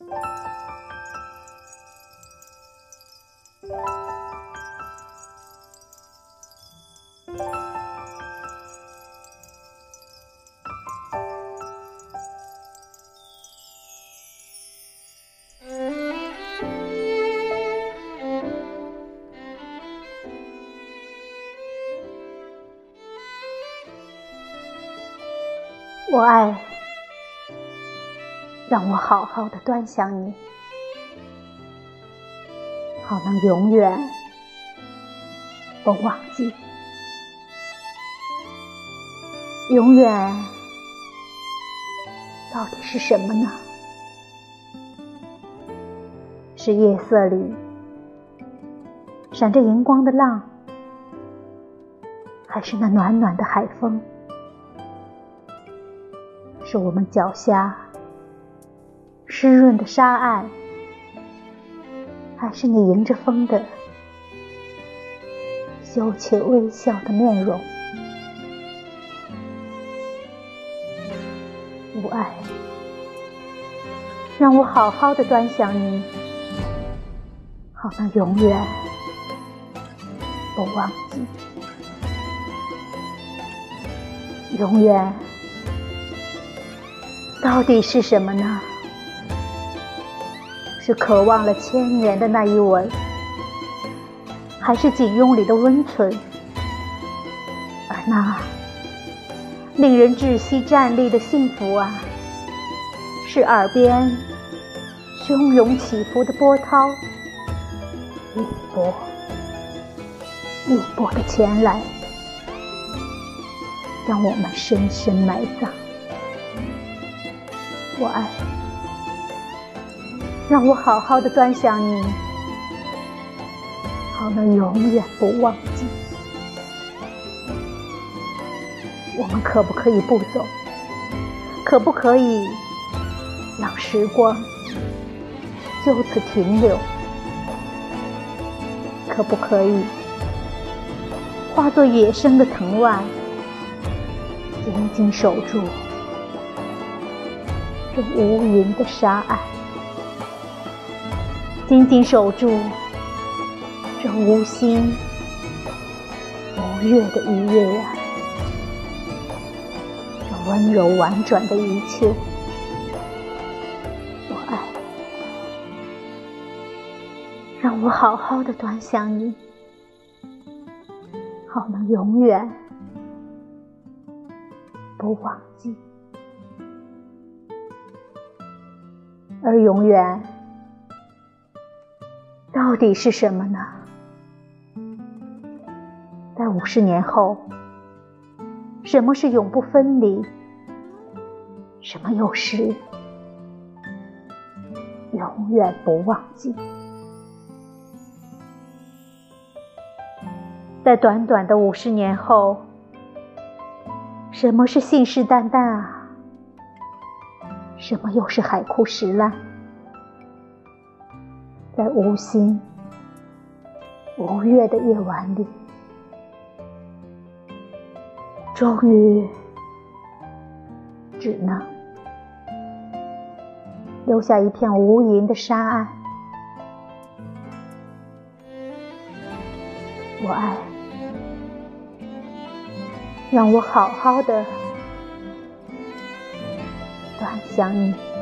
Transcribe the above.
我爱，让我好好的端详你，好能永远不忘记。永远到底是什么呢？是夜色里闪着荧光的浪，还是那暖暖的海风？是我们脚下湿润的沙岸，还是你迎着风的羞怯微笑的面容？无爱，让我好好的端详你，好能永远不忘记，永远。到底是什么呢？是渴望了千年的那一吻，还是紧拥里的温存？而那令人窒息站立的幸福啊，是耳边汹涌起伏的波涛，一波一波的前来，让我们深深埋葬。我爱，让我好好的端详你，好能永远不忘记。我们可不可以不走？可不可以让时光就此停留？可不可以化作野生的藤蔓，紧紧守住？这无垠的沙岸，紧紧守住这无心无月的一夜啊！这温柔婉转的一切，我爱，让我好好的端详你，好能永远。不忘记。而永远到底是什么呢？在五十年后，什么是永不分离？什么又是永远不忘记？在短短的五十年后，什么是信誓旦旦啊？什么又是海枯石烂？在无心无月的夜晚里，终于只能留下一片无垠的沙岸。我爱，让我好好的。想你。